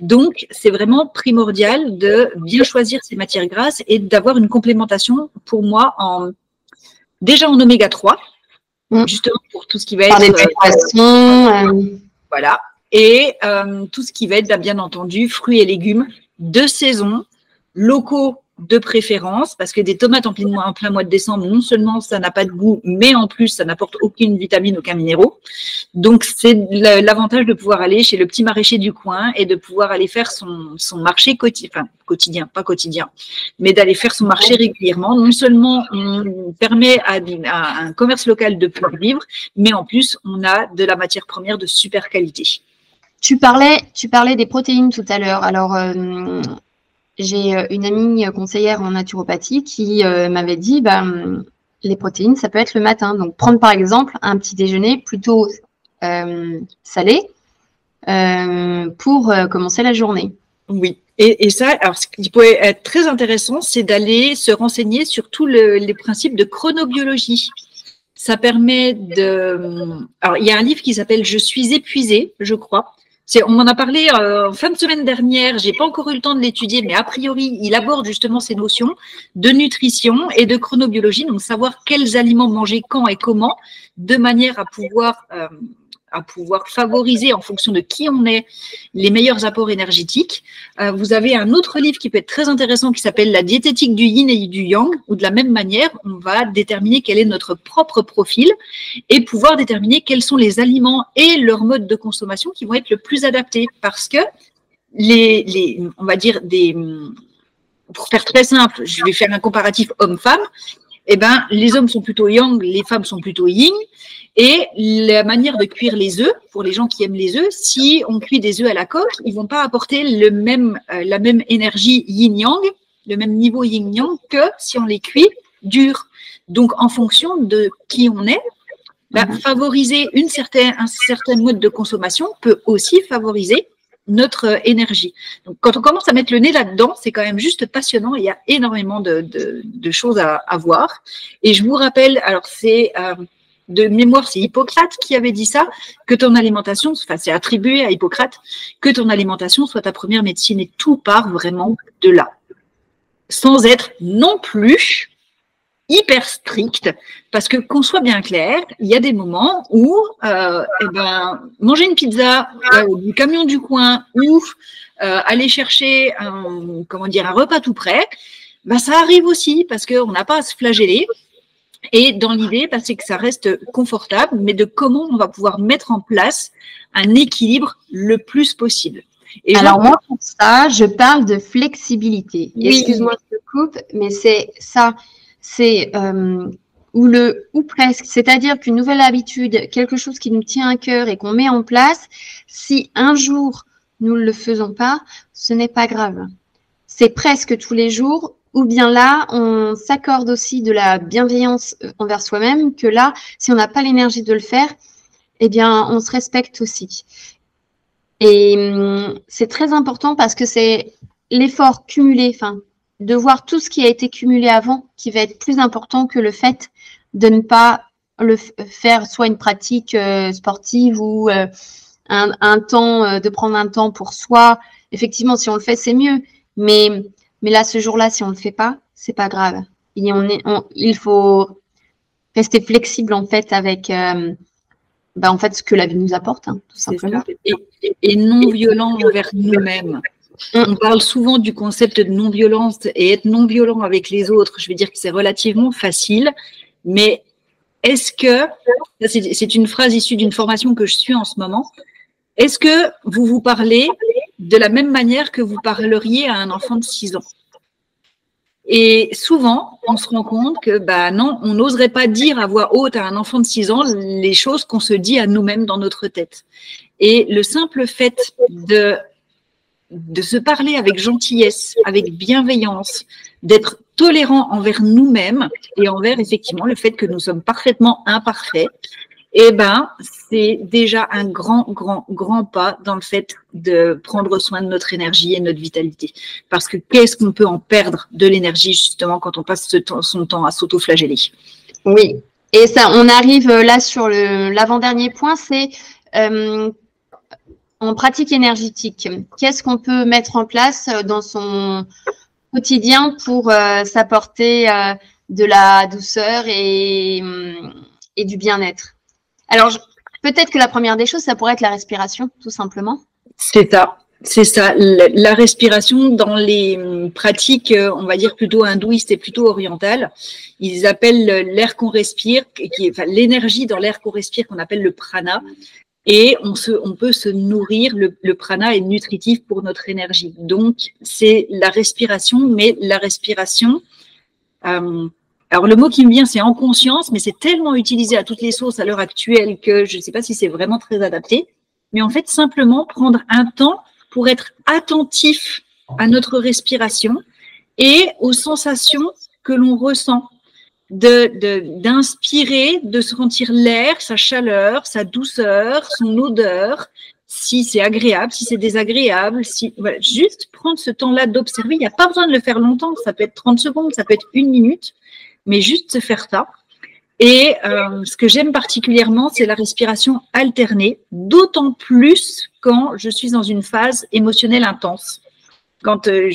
Donc, c'est vraiment primordial de bien choisir ces matières grasses et d'avoir une complémentation, pour moi, en déjà en oméga 3, mm. justement pour tout ce qui va être. Euh, euh, voilà. Et euh, tout ce qui va être, bien entendu, fruits et légumes de saison, locaux de préférence, parce que des tomates en plein, mois de décembre, non seulement ça n'a pas de goût, mais en plus ça n'apporte aucune vitamine, aucun minéraux. Donc c'est l'avantage de pouvoir aller chez le petit maraîcher du coin et de pouvoir aller faire son, son marché quotidien, quotidien, pas quotidien, mais d'aller faire son marché régulièrement. Non seulement on permet à, à un commerce local de pouvoir vivre, mais en plus on a de la matière première de super qualité. Tu parlais, tu parlais des protéines tout à l'heure. Alors, euh, j'ai euh, une amie conseillère en naturopathie qui euh, m'avait dit bah, les protéines, ça peut être le matin. Donc, prendre par exemple un petit déjeuner plutôt euh, salé pour commencer la journée. Oui. Et, ça, alors ce qui pourrait être très intéressant, c'est d'aller se renseigner sur tous les principes de chronobiologie. Ça permet de. Alors, il y a un livre qui s'appelle Je suis épuisé, je crois, on m'en a parlé euh, en fin de semaine dernière. J'ai pas encore eu le temps de l'étudier, mais a priori, il aborde justement ces notions de nutrition et de chronobiologie, donc savoir quels aliments manger quand et comment, de manière à pouvoir euh, à pouvoir favoriser en fonction de qui on est les meilleurs apports énergétiques. Euh, vous avez un autre livre qui peut être très intéressant qui s'appelle La diététique du yin et du yang, où de la même manière, on va déterminer quel est notre propre profil et pouvoir déterminer quels sont les aliments et leur mode de consommation qui vont être le plus adaptés. Parce que les, les on va dire des, pour faire très simple, je vais faire un comparatif homme-femme. Eh ben, les hommes sont plutôt yang, les femmes sont plutôt yin. Et la manière de cuire les œufs, pour les gens qui aiment les œufs, si on cuit des œufs à la coque, ils vont pas apporter le même, euh, la même énergie yin-yang, le même niveau yin-yang que si on les cuit durs. Donc, en fonction de qui on est, bah, mhm. favoriser une certaine, un certain mode de consommation peut aussi favoriser notre euh, énergie. Donc, quand on commence à mettre le nez là-dedans, c'est quand même juste passionnant. Il y a énormément de, choses à, à, voir. Et je vous rappelle, alors c'est euh, de mémoire, c'est Hippocrate qui avait dit ça, que ton alimentation, enfin c'est attribué à Hippocrate, que ton alimentation soit ta première médecine et tout part vraiment de là. Sans être non plus hyper strict, parce que qu'on soit bien clair, il y a des moments où euh, eh ben, manger une pizza euh, du camion du coin ou euh, aller chercher un, comment dire, un repas tout prêt, ben, ça arrive aussi parce qu'on n'a pas à se flageller. Et dans l'idée, bah, c'est que ça reste confortable, mais de comment on va pouvoir mettre en place un équilibre le plus possible. Et Alors moi, pour ça, je parle de flexibilité. Excuse-moi, je te coupe, mais c'est ça, c'est euh, ou le ou presque, c'est-à-dire qu'une nouvelle habitude, quelque chose qui nous tient à cœur et qu'on met en place, si un jour nous ne le faisons pas, ce n'est pas grave. C'est presque tous les jours ou bien là, on s'accorde aussi de la bienveillance euh, envers soi-même, que là, si on n'a pas l'énergie de le faire, eh bien, on se respecte aussi. Et hum, c'est très important parce que c'est l'effort cumulé, enfin, de voir tout ce qui a été cumulé avant qui va être plus important que le fait de ne pas le faire soit une pratique euh, sportive ou euh, un, un, temps, de prendre un temps pour soi. Effectivement, si on le fait, c'est mieux. Mais mais là, ce jour-là, si on ne le fait pas, c'est pas grave. Et on est, il faut rester flexible en fait avec euh, bah, en fait ce que la vie nous apporte, hein, tout simplement. Et, non violent envers nous-mêmes. Mm. On parle souvent du concept de non-violence et être non-violent avec les autres. Je veux dire que c'est relativement facile, mais est-ce que, c'est une phrase issue d'une formation que je suis en ce moment, est-ce que vous vous parlez de la même manière que vous parleriez à un enfant de 6 ans? Et souvent, on se rend compte que bah non, on n'oserait pas dire à voix haute à un enfant de 6 ans les choses qu'on se dit à nous-mêmes dans notre tête. Et le simple fait de de se parler avec gentillesse, avec bienveillance, d'être tolérant envers nous-mêmes et envers effectivement le fait que nous sommes parfaitement imparfaits, eh ben, c'est déjà un grand, grand, grand pas dans le fait de prendre soin de notre énergie et notre vitalité. Parce que qu'est-ce qu'on peut en perdre de l'énergie justement quand on passe son temps à s'auto-flageller? Oui. Et ça, on arrive là sur l'avant-dernier point, c'est euh, en pratique énergétique. Qu'est-ce qu'on peut mettre en place dans son quotidien pour euh, s'apporter euh, de la douceur et, et du bien-être? Alors, peut-être que la première des choses, ça pourrait être la respiration, tout simplement. C'est ça. C'est ça, la respiration dans les hum, pratiques, euh, on va dire plutôt hindouistes et plutôt orientales, ils appellent l'air qu'on respire, l'énergie dans l'air qu'on respire, qu'on appelle le prana, et on, peut se nourrir. Le, prana est nutritif pour notre énergie. Donc, c'est la respiration, mais la respiration, euh, alors le mot qui me vient, c'est en conscience, mais c'est tellement utilisé à toutes les sources à l'heure actuelle que je ne sais pas si c'est vraiment très adapté. Mais en fait, simplement prendre un temps pour être attentif à notre respiration et aux sensations que l'on ressent, de d'inspirer, de, sentir l'air, sa chaleur, sa douceur, son odeur, si c'est agréable, si c'est désagréable, si voilà, juste prendre ce temps-là d'observer. Il n'y a pas besoin de le faire longtemps, ça peut être 30 secondes, ça peut être une minute, mais juste faire ça. Et euh, ce que j'aime particulièrement, c'est la respiration alternée, d'autant plus quand je suis dans une phase émotionnelle intense. Quand euh,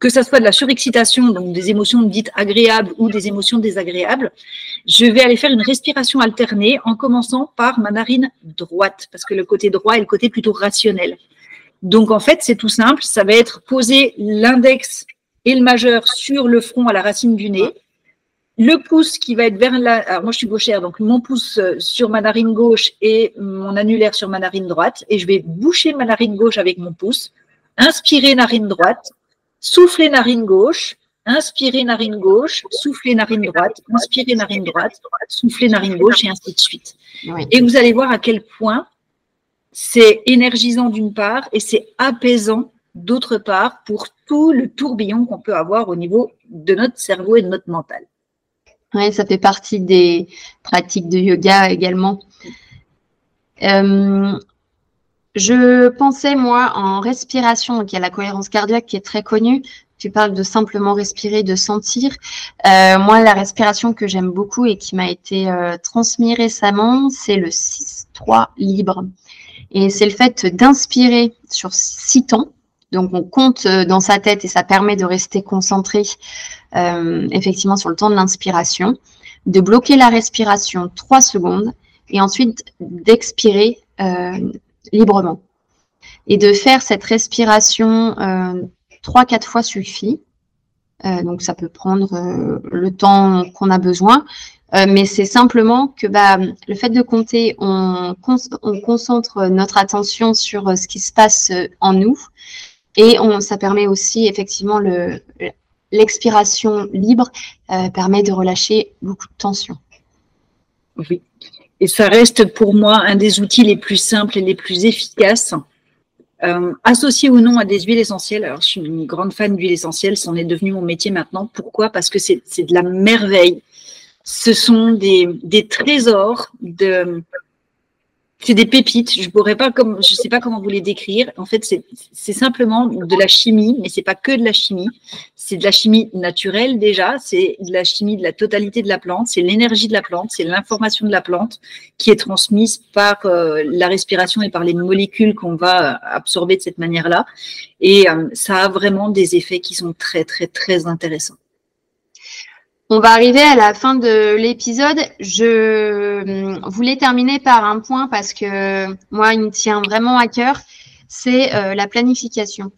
que ça soit de la surexcitation, donc des émotions dites agréables ou des émotions désagréables, je vais aller faire une respiration alternée en commençant par ma narine droite, parce que le côté droit est le côté plutôt rationnel. Donc en fait, c'est tout simple, ça va être poser l'index et le majeur sur le front à la racine du nez, le pouce qui va être vers la. Alors moi je suis gauchère, donc mon pouce euh, sur ma narine gauche et mon annulaire sur ma narine droite. Et je vais boucher ma narine gauche avec mon pouce. Inspirer narine droite, souffler narine gauche, inspirer narine gauche, souffler narine droite, inspirer narine droite, souffler narine gauche et ainsi de suite. Et vous allez voir à quel point c'est énergisant d'une part et c'est apaisant d'autre part pour tout le tourbillon qu'on peut avoir au niveau de notre cerveau et de notre mental. Oui, ça fait partie des pratiques de yoga également. Euh, je pensais, moi, en respiration, donc il y a la cohérence cardiaque qui est très connue. Tu parles de simplement respirer, de sentir. Euh, moi, la respiration que j'aime beaucoup et qui m'a été euh, transmise récemment, c'est le 6-3 libre. Et c'est le fait d'inspirer sur six temps. Donc, on compte dans sa tête et ça permet de rester concentré euh, effectivement sur le temps de l'inspiration, de bloquer la respiration 3 secondes et ensuite d'expirer euh, librement. Et de faire cette respiration euh, 3-4 fois suffit. Euh, donc ça peut prendre le temps qu'on a besoin. mais c'est simplement que bah, le fait de compter, on, on, concentre notre attention sur ce qui se passe en nous. Et on, ça permet aussi effectivement le, l'expiration libre euh, permet de relâcher beaucoup de tension. Oui. Et ça reste pour moi un des outils les plus simples et les plus efficaces, euh, associé ou non à des huiles essentielles. Alors, je suis une grande fan d'huiles essentielles, c'en est devenu mon métier maintenant. Pourquoi? Parce que c'est de la merveille. Ce sont des, des trésors de, c'est des pépites. Je pourrais pas comme, je sais pas comment vous les décrire. En fait, c'est simplement de la chimie, mais c'est pas que de la chimie. C'est de la chimie naturelle déjà. C'est de la chimie de la totalité de la plante. C'est l'énergie de la plante. C'est l'information de la plante qui est transmise par euh, la respiration et par les molécules qu'on va absorber de cette manière-là. Et euh, ça a vraiment des effets qui sont très, très, très intéressants. On va arriver à la fin de l'épisode. Je hum, voulais terminer par un point parce que moi, il me tient vraiment à cœur, c'est euh, la planification.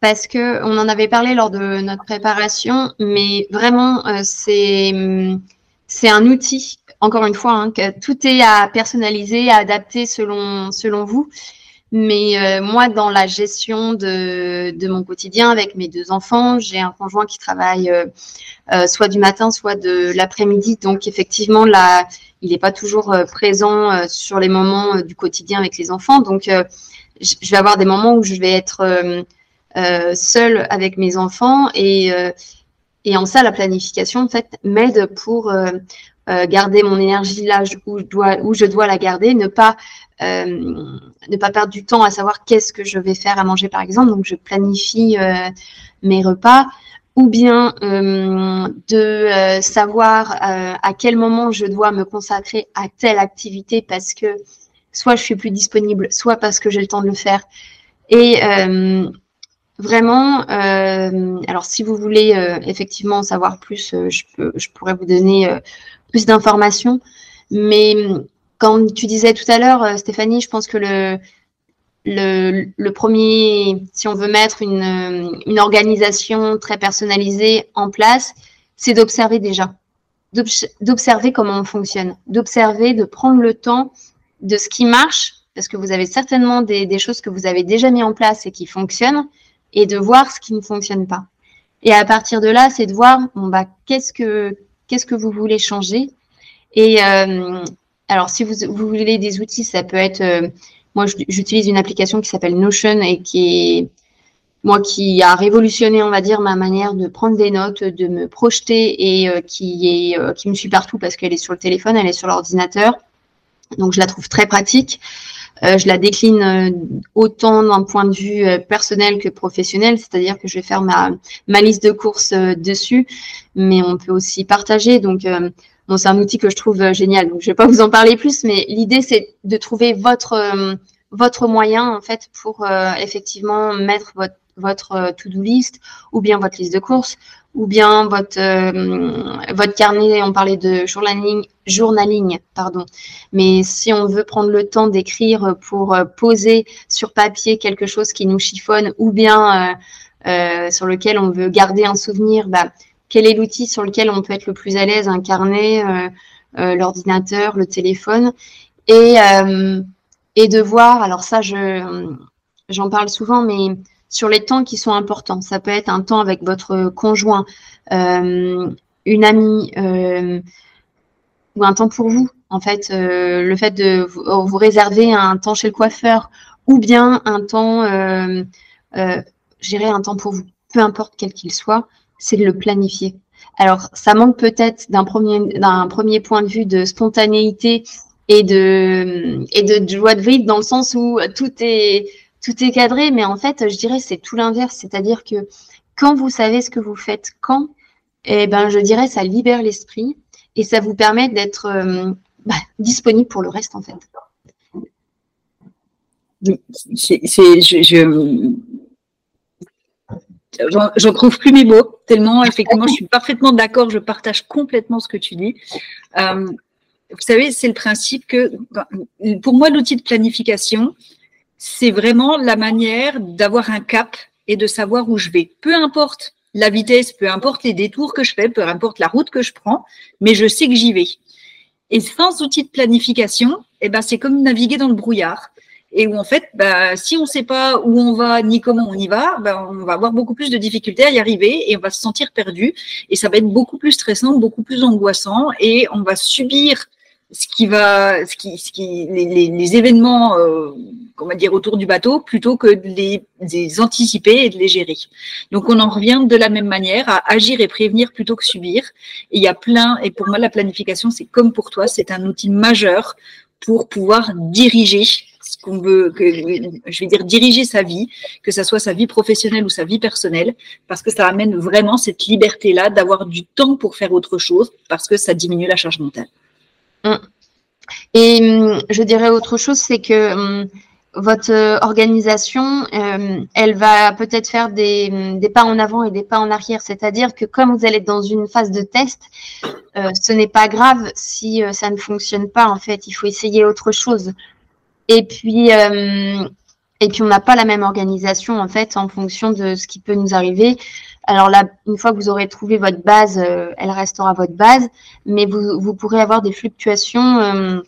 Parce que on en avait parlé lors de notre préparation, mais vraiment, euh, c'est hum, c'est un outil. Encore une fois, hein, que tout est à personnaliser, à adapter selon selon vous. Mais moi, dans la gestion de, de, mon quotidien avec mes deux enfants, j'ai un conjoint qui travaille soit du matin, soit de l'après-midi. Donc, effectivement, là, il n'est pas toujours présent sur les moments du quotidien avec les enfants. Donc, je vais avoir des moments où je vais être euh, seule avec mes enfants et, euh, et en ça la planification en fait m'aide pour euh, garder mon énergie là où je dois où je dois la garder, ne pas ne pas perdre du temps à savoir qu'est-ce que je vais faire à manger par exemple. Donc je planifie mes repas ou bien de savoir à quel moment je dois me consacrer à telle activité parce que soit je suis plus disponible, soit parce que j'ai le temps de le faire. Et, Vraiment, euh, alors si vous voulez euh, effectivement en savoir plus, euh, je, peux, je pourrais vous donner plus d'informations. Mais quand tu disais tout à l'heure, Stéphanie, je pense que le, le, premier, si on veut mettre une, une organisation très personnalisée en place, c'est d'observer déjà, d'observer comment on fonctionne, d'observer, de prendre le temps de ce qui marche, parce que vous avez certainement des, des choses que vous avez déjà mis en place et qui fonctionnent, et de voir ce qui ne fonctionne pas. Et à partir de là, c'est de voir bon bah qu'est-ce que qu'est-ce que vous voulez changer. Et euh, alors si vous, voulez des outils, ça peut être euh, moi j'utilise une application qui s'appelle Notion et qui est moi qui a révolutionné on va dire ma manière de prendre des notes, de me projeter et euh, qui est qui me suit partout parce qu'elle est sur le téléphone, elle est sur l'ordinateur. Donc je la trouve très pratique. Euh, je la décline euh, autant d'un point de vue euh, personnel que professionnel, c'est-à-dire que je vais faire ma, ma liste de courses dessus, mais on peut aussi partager. Donc, c'est un outil que je trouve génial. Donc, je vais pas vous en parler plus, mais l'idée, c'est de trouver votre, votre moyen, en fait, pour effectivement mettre votre votre to-do list ou bien votre liste de courses ou bien votre, euh, votre carnet, on parlait de journaling, journaling, pardon. Mais si on veut prendre le temps d'écrire pour euh, poser sur papier quelque chose qui nous chiffonne ou bien euh, sur lequel on veut garder un souvenir, bah, quel est l'outil sur lequel on peut être le plus à l'aise? Un carnet, l'ordinateur, le téléphone. Et, et de voir, alors ça, je, j'en parle souvent, mais sur les temps qui sont importants. Ça peut être un temps avec votre conjoint, euh, une amie euh, ou un temps pour vous. En fait, euh, le fait de vous, réserver un temps chez le coiffeur ou bien un temps, gérer un temps pour vous, peu importe quel qu'il soit, c'est de le planifier. Alors, ça manque peut-être d'un premier, point de vue de spontanéité et de, et de joie de vivre dans le sens où tout est, tout est cadré, mais en fait, je dirais c'est tout l'inverse, c'est-à-dire que quand vous savez ce que vous faites quand, eh ben, je dirais ça libère l'esprit et ça vous permet d'être euh, bah, disponible pour le reste en fait. C'est, je, j'en trouve plus mes mots tellement effectivement je suis parfaitement d'accord, je partage complètement ce que tu dis. Euh, vous savez, c'est le principe que pour moi l'outil de planification, c'est vraiment la manière d'avoir un cap et de savoir où je vais. Peu importe la vitesse, peu importe les détours que je fais, peu importe la route que je prends, mais je sais que j'y vais. Et sans outil de planification, eh ben, c'est comme naviguer dans le brouillard. Et où en fait, ben, si on ne sait pas où on va ni comment on y va, ben, on va avoir beaucoup plus de difficultés à y arriver et on va se sentir perdu. Et ça va être beaucoup plus stressant, beaucoup plus angoissant et on va subir ce qui va, ce qui, ce qui, les, événements, euh, va dire autour du bateau, plutôt que de les, anticiper et de les gérer. Donc on en revient de la même manière à agir et prévenir plutôt que subir. Et il y a plein, et pour moi la planification, c'est comme pour toi, c'est un outil majeur pour pouvoir diriger ce qu'on veut, je vais dire diriger sa vie, que ça soit sa vie professionnelle ou sa vie personnelle, parce que ça amène vraiment cette liberté-là d'avoir du temps pour faire autre chose, parce que ça diminue la charge mentale. Mm. Et mm, je dirais autre chose, c'est que mm, votre euh, organisation, euh, elle va peut-être faire des, pas en avant et des pas en arrière. C'est-à-dire que comme vous allez être dans une phase de test, euh, ce n'est pas grave si ça ne fonctionne pas. En fait, il faut essayer autre chose. Et puis, et puis on n'a pas la même organisation en fait en fonction de ce qui peut nous arriver. Alors là, une fois que vous aurez trouvé votre base, elle restera votre base, mais vous, vous pourrez avoir des fluctuations,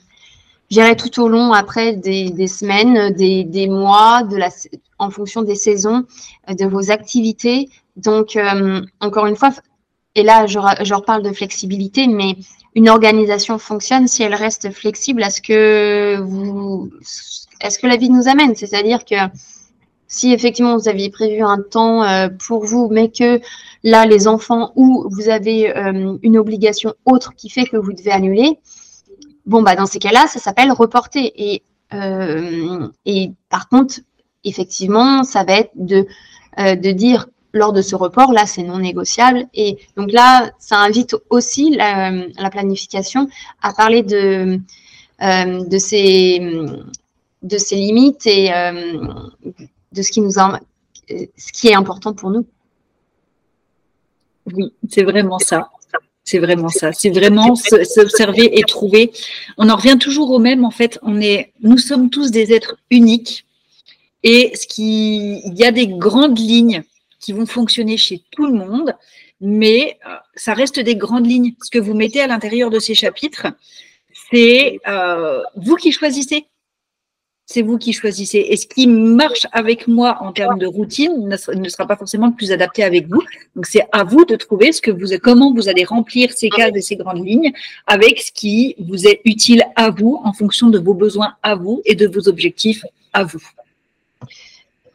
euh, gérer tout au long après des, semaines, des, mois, en fonction des saisons, de vos activités. Donc, encore une fois, et là, je, reparle de flexibilité, mais une organisation fonctionne si elle reste flexible à ce que vous, est-ce que la vie nous amène. C'est-à-dire que si effectivement vous aviez prévu un temps euh, pour vous, mais que là, les enfants ou vous avez euh, une obligation autre qui fait que vous devez annuler, bon, bah, dans ces cas-là, ça s'appelle reporter. Et, euh, et par contre, effectivement, ça va être de, de dire lors de ce report, là, c'est non négociable. Et donc là, ça invite aussi la, planification à parler de, euh, de, ces, de limites et euh, de ce qui, nous ce qui est important pour nous. Oui, c'est vraiment ça. C'est vraiment ça. C'est vraiment s'observer et trouver. On en revient toujours au même. En fait, on est, nous sommes tous des êtres uniques. Et ce qui, il y a des grandes lignes qui vont fonctionner chez tout le monde, mais euh, ça reste des grandes lignes. Ce que vous mettez à l'intérieur de ces chapitres, c'est euh, vous qui choisissez. C'est vous qui choisissez. Et ce qui marche avec moi en termes de routine ne sera pas forcément le plus adapté avec vous. Donc c'est à vous de trouver ce que vous, comment vous allez remplir ces cases et ces grandes lignes avec ce qui vous est utile à vous en fonction de vos besoins à vous et de vos objectifs à vous.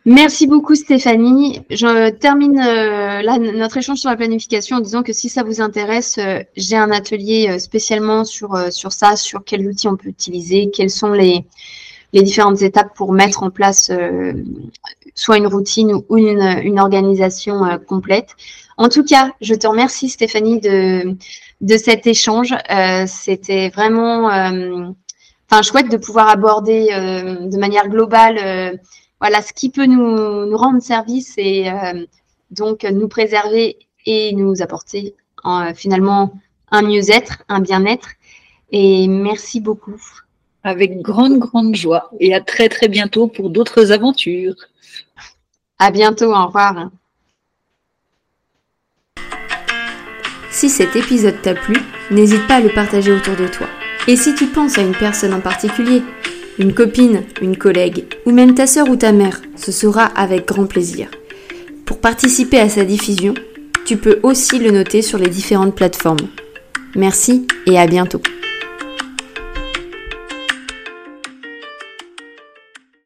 Merci beaucoup Stéphanie. Je termine euh, notre échange sur la planification en disant que si ça vous intéresse, euh, j'ai un atelier euh, spécialement sur, sur ça, sur quels outils on peut utiliser, quelles sont les, les différentes étapes pour mettre en place soit une routine ou une, une organisation complète. En tout cas, je te remercie Stéphanie de, de cet échange. C'était vraiment enfin, chouette de pouvoir aborder de manière globale voilà ce qui peut nous, rendre service et euh, donc nous préserver et nous apporter euh, finalement un mieux-être, un bien-être. Et merci beaucoup. Avec grande, grande joie. Et à très, très bientôt pour d'autres aventures. À bientôt. Au revoir. Si cet épisode t'a plu, n'hésite pas à le partager autour de toi. Et si tu penses à une personne en particulier, une copine, une collègue, ou même ta sœur ou ta mère, ce sera avec grand plaisir. Pour participer à sa diffusion, tu peux aussi le noter sur les différentes plateformes. Merci et à bientôt.